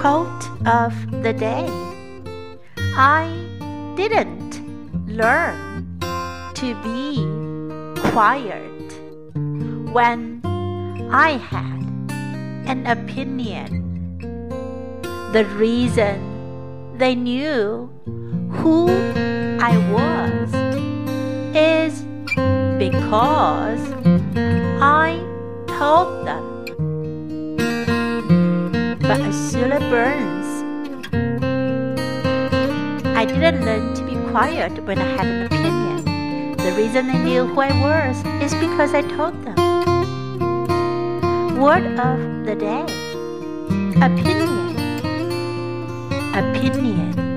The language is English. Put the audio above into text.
Quote of the day I didn't learn to be quiet when I had an opinion. The reason they knew who I was is because I told them. By Ursula Burns. I didn't learn to be quiet when I had an opinion. The reason they knew who I was is because I told them. Word of the day Opinion. Opinion.